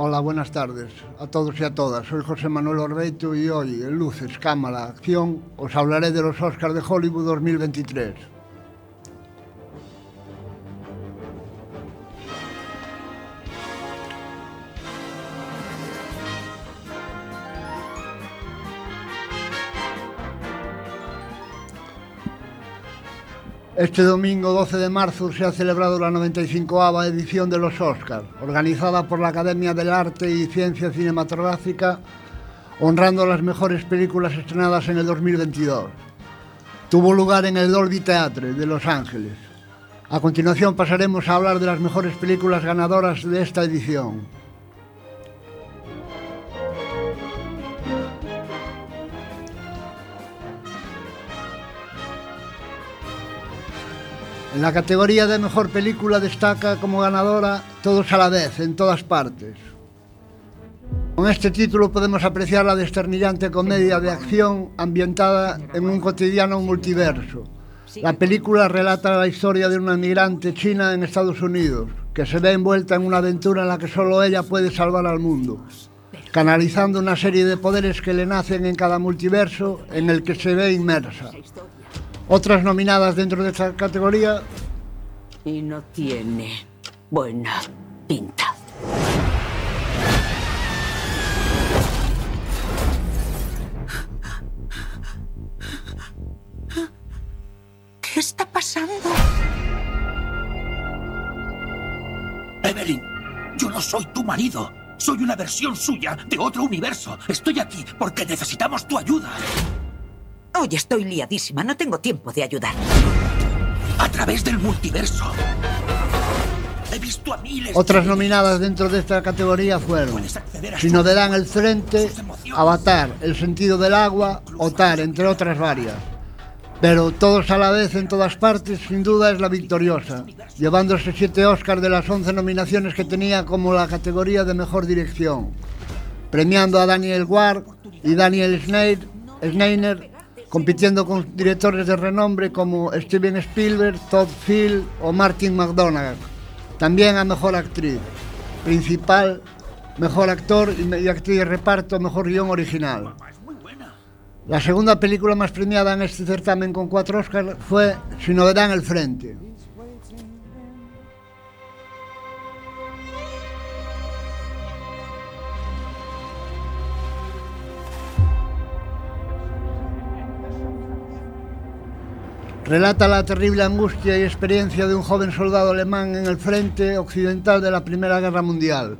Hola, buenas tardes a todos e a todas. Soy José Manuel Orbeito e hoy en Luces, Cámara, Acción os hablaré de los Óscar de Hollywood 2023. Este domingo 12 de marzo se ha celebrado la 95ª edición de los Oscars, organizada por la Academia del Arte y Ciencia Cinematográfica, honrando las mejores películas estrenadas en el 2022. Tuvo lugar en el Dolby Theatre de Los Ángeles. A continuación pasaremos a hablar de las mejores películas ganadoras de esta edición. En la categoría de mejor película destaca como ganadora Todos a la vez, en todas partes. Con este título podemos apreciar la desternillante comedia de acción ambientada en un cotidiano multiverso. La película relata la historia de una migrante china en Estados Unidos, que se ve envuelta en una aventura en la que solo ella puede salvar al mundo, canalizando una serie de poderes que le nacen en cada multiverso en el que se ve inmersa. Otras nominadas dentro de esta categoría Y no tiene buena pinta. ¿Qué está pasando? Evelyn, yo no soy tu marido. Soy una versión suya de otro universo. Estoy aquí porque necesitamos tu ayuda. Hoy estoy liadísima, no tengo tiempo de ayudar. A través del multiverso. He visto a miles Otras de nominadas dentro de esta categoría fueron Si no dan el frente, Avatar, El sentido del agua, Otar, entre otras varias. Pero todos a la vez en todas partes, sin duda es la victoriosa, llevándose siete Oscars de las 11 nominaciones que tenía como la categoría de mejor dirección, premiando a Daniel Ward y Daniel Schneider, compitiendo con directores de renombre como Steven Spielberg, Todd Field o Martin McDonagh. También a Mejor Actriz Principal, Mejor Actor y Actriz de Reparto, Mejor Guión Original. La segunda película más premiada en este certamen con cuatro Oscars fue Si no dan el frente. Relata la terrible angustia y experiencia de un joven soldado alemán en el frente occidental de la Primera Guerra Mundial.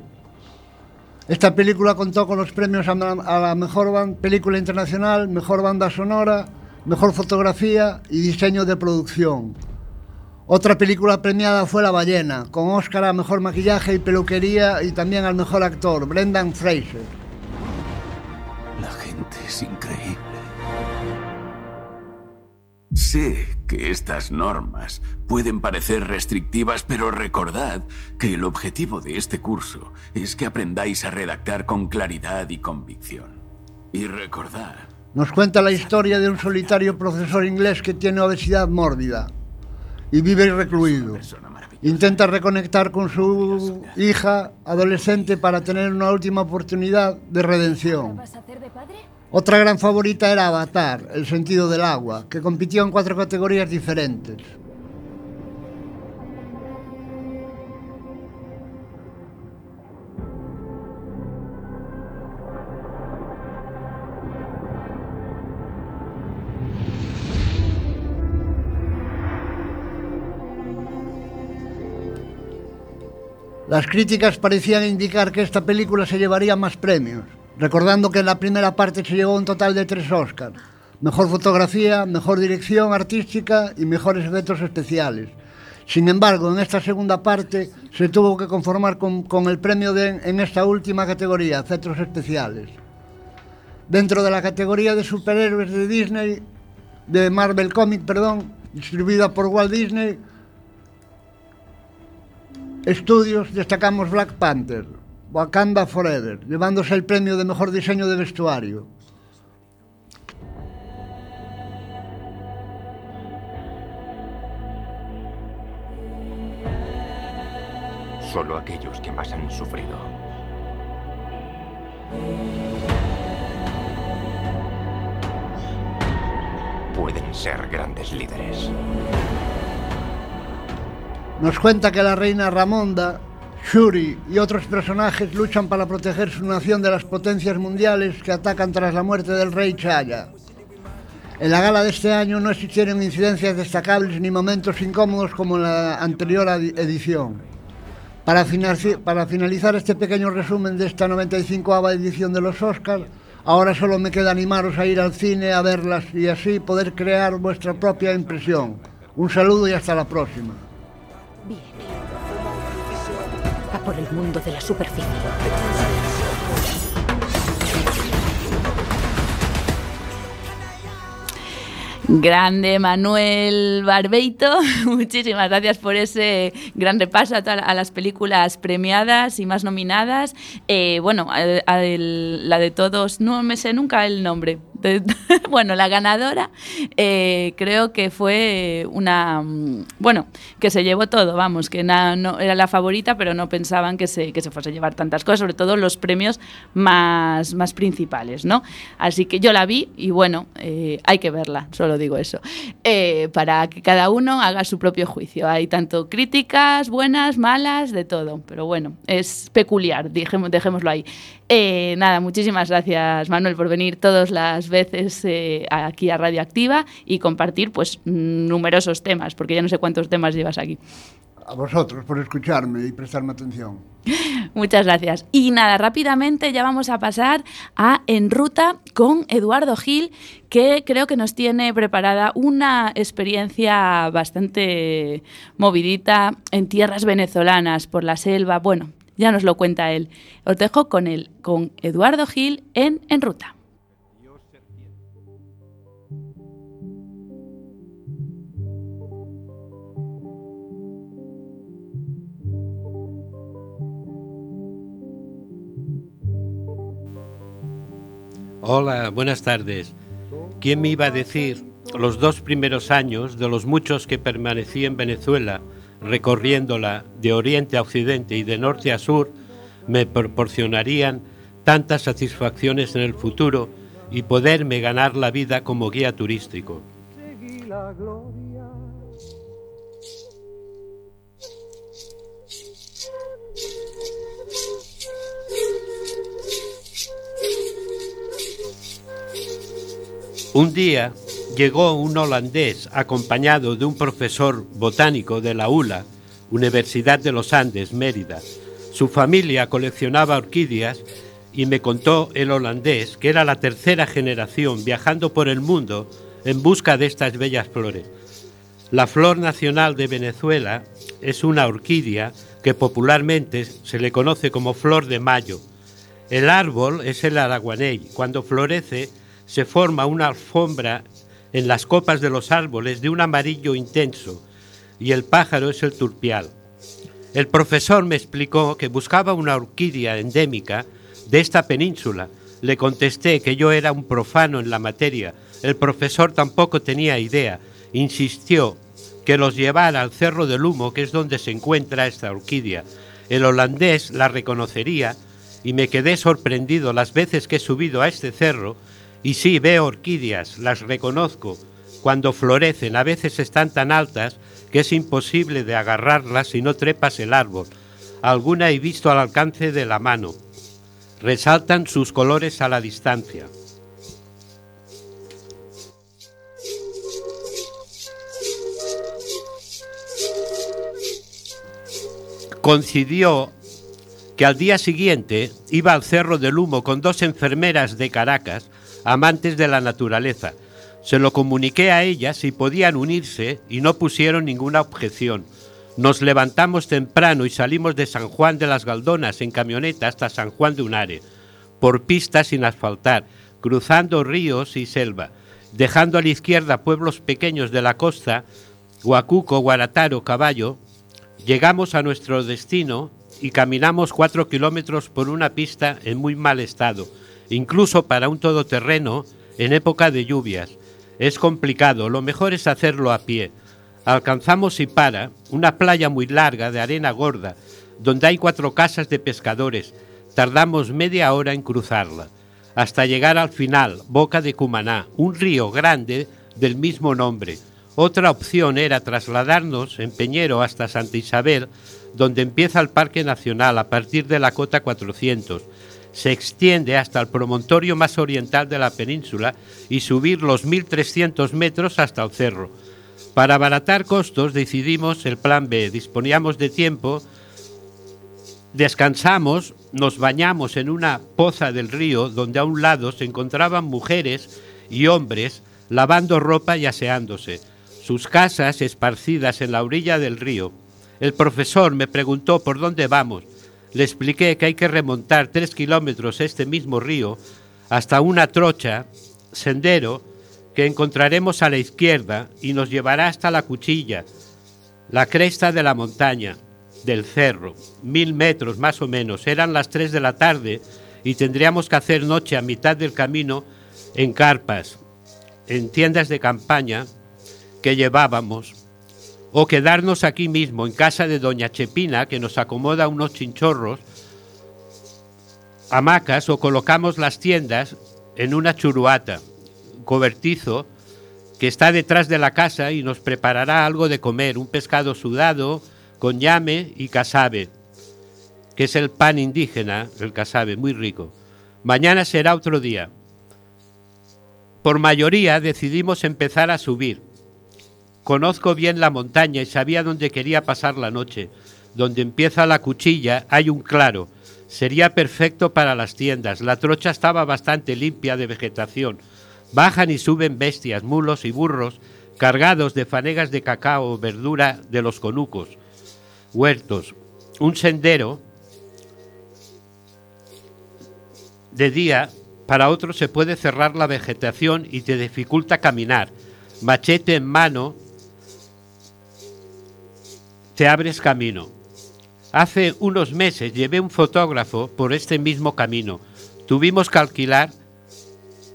Esta película contó con los premios a la, mejor película internacional, mejor banda sonora, mejor fotografía y diseño de producción. Otra película premiada fue La ballena, con Oscar a mejor maquillaje y peluquería y también al mejor actor, Brendan Fraser. La gente es increíble. Sé que estas normas pueden parecer restrictivas, pero recordad que el objetivo de este curso es que aprendáis a redactar con claridad y convicción. Y recordad, Nos cuenta la historia de un solitario profesor inglés que tiene obesidad mórbida y vive recluido. Intenta reconectar con su hija adolescente para tener una última oportunidad de redención. Otra gran favorita era Avatar, El sentido del agua, que compitió en cuatro categorías diferentes. Las críticas parecían indicar que esta película se llevaría más premios recordando que en la primera parte se llevó un total de tres Oscars. Mejor fotografía, mejor dirección artística y mejores efectos especiales. Sin embargo, en esta segunda parte se tuvo que conformar con, el premio de- en esta última categoría, efectos especiales. Dentro de la categoría de superhéroes de Disney, de Marvel Comics, perdón, distribuida por Walt Disney Studios, destacamos Black Panther, Wakanda Forever, llevándose el premio de mejor diseño de vestuario. Solo aquellos que más han sufrido. Pueden ser grandes líderes. Nos cuenta que la reina Ramonda, Shuri y otros personajes luchan para proteger su nación de las potencias mundiales que atacan tras la muerte del rey Chaya. En la gala de este año no existieron incidencias destacables ni momentos incómodos como en la anterior edición. Para finalizar este pequeño resumen de esta 95 edición de los Oscars, ahora solo me queda animaros a ir al cine a verlas y así poder crear vuestra propia impresión. Un saludo y hasta la próxima. Por el mundo de la superficie. Grande Manuel Barbeito, muchísimas gracias por ese gran repaso a, a las películas premiadas y más nominadas. Eh, bueno, a- la de todos, no me sé nunca el nombre. Bueno, la ganadora eh, creo que fue una, mm, bueno, que se llevó todo, vamos, que no, era la favorita, pero no pensaban que se, que se fuese a llevar tantas cosas, sobre todo los premios más, más principales, ¿no? Así que yo la vi y bueno, eh, hay que verla, solo digo eso, eh, para que cada uno haga su propio juicio. Hay tanto críticas buenas, malas, de todo, pero bueno, es peculiar, dijemos- dejémoslo ahí. Eh, nada, muchísimas gracias Manuel por venir todas las veces eh, aquí a Radioactiva y compartir pues numerosos temas, porque ya no sé cuántos temas llevas aquí. A vosotros por escucharme y prestarme atención. Muchas gracias. Y nada, rápidamente ya vamos a pasar a En Ruta con Eduardo Gil, que creo que nos tiene preparada una experiencia bastante movidita en tierras venezolanas, por la selva. Bueno, ya nos lo cuenta él. Os dejo con él, con Eduardo Gil en En Ruta. Hola, buenas tardes. ¿Quién me iba a decir los dos primeros años de los muchos que permanecí en Venezuela, recorriéndola de oriente a occidente y de norte a sur, me proporcionarían tantas satisfacciones en el futuro y poderme ganar la vida como guía turístico? Un día llegó un holandés acompañado de un profesor botánico de la ULA, Universidad de los Andes, Mérida. Su familia coleccionaba orquídeas y me contó el holandés que era la tercera generación viajando por el mundo en busca de estas bellas flores. La flor nacional de Venezuela es una orquídea que popularmente se le conoce como flor de mayo. El árbol es el araguaney. Cuando florece se forma una alfombra en las copas de los árboles de un amarillo intenso y el pájaro es el turpial. El profesor me explicó que buscaba una orquídea endémica de esta península. Le contesté que yo era un profano en la materia. El profesor tampoco tenía idea. Insistió que los llevara al Cerro del Humo, que es donde se encuentra esta orquídea. El holandés la reconocería y me quedé sorprendido las veces que he subido a este cerro y sí veo orquídeas, las reconozco. Cuando florecen a veces están tan altas que es imposible de agarrarlas si no trepas el árbol. Alguna he visto al alcance de la mano. Resaltan sus colores a la distancia. Coincidió que al día siguiente iba al Cerro del Humo con dos enfermeras de Caracas, amantes de la naturaleza. Se lo comuniqué a ellas si podían unirse y no pusieron ninguna objeción. Nos levantamos temprano y salimos de San Juan de las Galdonas en camioneta hasta San Juan de Unare, por pistas sin asfaltar, cruzando ríos y selva, dejando a la izquierda pueblos pequeños de la costa, Huacuco, Guarataro, Caballo. Llegamos a nuestro destino y caminamos cuatro kilómetros por una pista en muy mal estado, incluso para un todoterreno en época de lluvias. Es complicado, lo mejor es hacerlo a pie. Alcanzamos Ipara, una playa muy larga de arena gorda, donde hay cuatro casas de pescadores. Tardamos media hora en cruzarla, hasta llegar al final, Boca de Cumaná, un río grande del mismo nombre. Otra opción era trasladarnos en Peñero hasta Santa Isabel, donde empieza el Parque Nacional a partir de la cota 400. Se extiende hasta el promontorio más oriental de la península y subir los 1.300 metros hasta el cerro. Para abaratar costos decidimos el plan B. Disponíamos de tiempo, descansamos, nos bañamos en una poza del río donde a un lado se encontraban mujeres y hombres lavando ropa y aseándose, sus casas esparcidas en la orilla del río. El profesor me preguntó por dónde vamos. Le expliqué que hay que remontar tres kilómetros este mismo río hasta una trocha, sendero, que encontraremos a la izquierda y nos llevará hasta la cuchilla, la cresta de la montaña, del cerro, mil metros más o menos. Eran las tres de la tarde y tendríamos que hacer noche a mitad del camino en carpas, en tiendas de campaña que llevábamos, o quedarnos aquí mismo en casa de doña Chepina, que nos acomoda unos chinchorros, hamacas, o colocamos las tiendas en una churuata, cobertizo, que está detrás de la casa y nos preparará algo de comer, un pescado sudado con llame y casabe, que es el pan indígena, el casabe, muy rico. Mañana será otro día. Por mayoría decidimos empezar a subir. Conozco bien la montaña y sabía dónde quería pasar la noche. Donde empieza la cuchilla hay un claro. Sería perfecto para las tiendas. La trocha estaba bastante limpia de vegetación. Bajan y suben bestias, mulos y burros cargados de fanegas de cacao, verdura de los conucos, huertos, un sendero de día, para otro se puede cerrar la vegetación y te dificulta caminar. Machete en mano, te abres camino. Hace unos meses llevé un fotógrafo por este mismo camino. Tuvimos que alquilar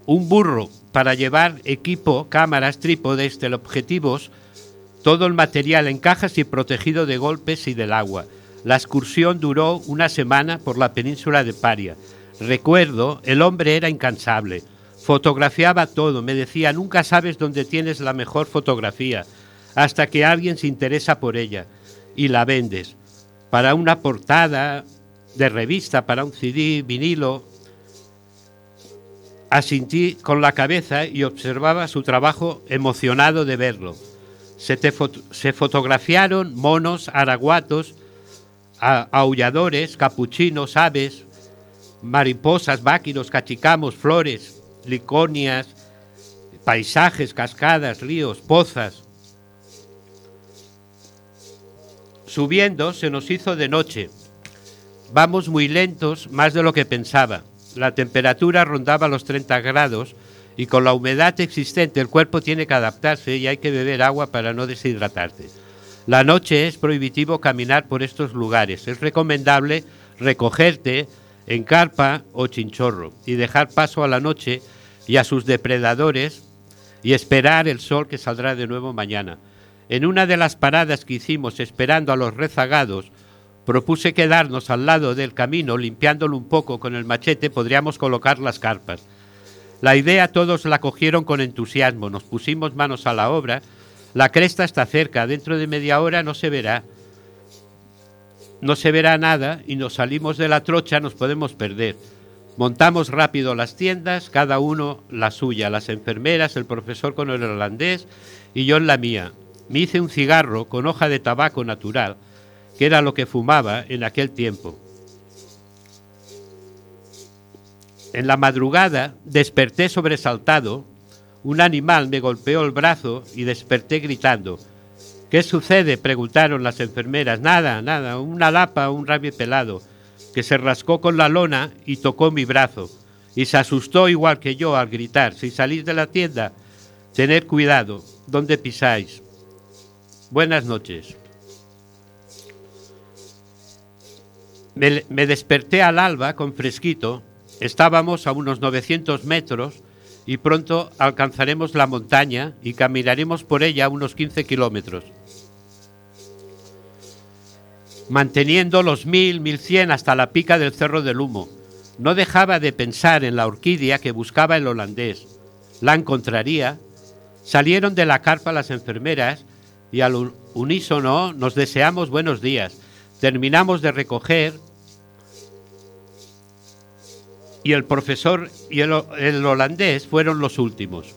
un burro para llevar equipo, cámaras, trípodes, teleobjetivos, todo el material en cajas y protegido de golpes y del agua. La excursión duró una semana por la península de Paria. Recuerdo, el hombre era incansable. Fotografiaba todo, me decía, nunca sabes dónde tienes la mejor fotografía, hasta que alguien se interesa por ella y la vendes. Para una portada de revista, para un CD, vinilo. Asintí con la cabeza y observaba su trabajo emocionado de verlo. Se, te se fotografiaron monos, araguatos, aulladores, capuchinos, aves, mariposas, váquiros, cachicamos, flores, liconias, paisajes, cascadas, ríos, pozas. Subiendo se nos hizo de noche. Vamos muy lentos, más de lo que pensaba. La temperatura rondaba los 30 grados y con la humedad existente el cuerpo tiene que adaptarse y hay que beber agua para no deshidratarte. La noche es prohibitivo caminar por estos lugares. Es recomendable recogerte en carpa o chinchorro y dejar paso a la noche y a sus depredadores y esperar el sol que saldrá de nuevo mañana. En una de las paradas que hicimos esperando a los rezagados, propuse quedarnos al lado del camino limpiándolo un poco con el machete, podríamos colocar las carpas. La idea todos la cogieron con entusiasmo, nos pusimos manos a la obra, la cresta está cerca, dentro de media hora no se verá. No se verá nada y nos salimos de la trocha, nos podemos perder. Montamos rápido las tiendas, cada uno la suya, las enfermeras, el profesor con el holandés y yo en la mía. Me hice un cigarro con hoja de tabaco natural, que era lo que fumaba en aquel tiempo. En la madrugada desperté sobresaltado. Un animal me golpeó el brazo y desperté gritando. ¿Qué sucede? preguntaron las enfermeras. Nada, nada, una lapa, un rabio pelado, que se rascó con la lona y tocó mi brazo. Y se asustó igual que yo al gritar. Si salís de la tienda, tened cuidado. ¿Dónde pisáis? Buenas noches. Me, desperté al alba con fresquito. Estábamos a unos 900 metros y pronto alcanzaremos la montaña y caminaremos por ella unos 15 kilómetros. Manteniendo los 1000, 1100 hasta la pica del Cerro del Humo. No dejaba de pensar en la orquídea que buscaba el holandés. La encontraría. Salieron de la carpa las enfermeras y al un- unísono nos deseamos buenos días. Terminamos de recoger y el profesor y el, ho- el holandés fueron los últimos.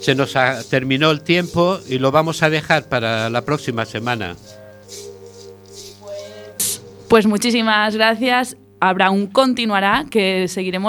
Se nos terminó el tiempo y lo vamos a dejar para la próxima semana. Pues muchísimas gracias. Habrá un continuará que seguiremos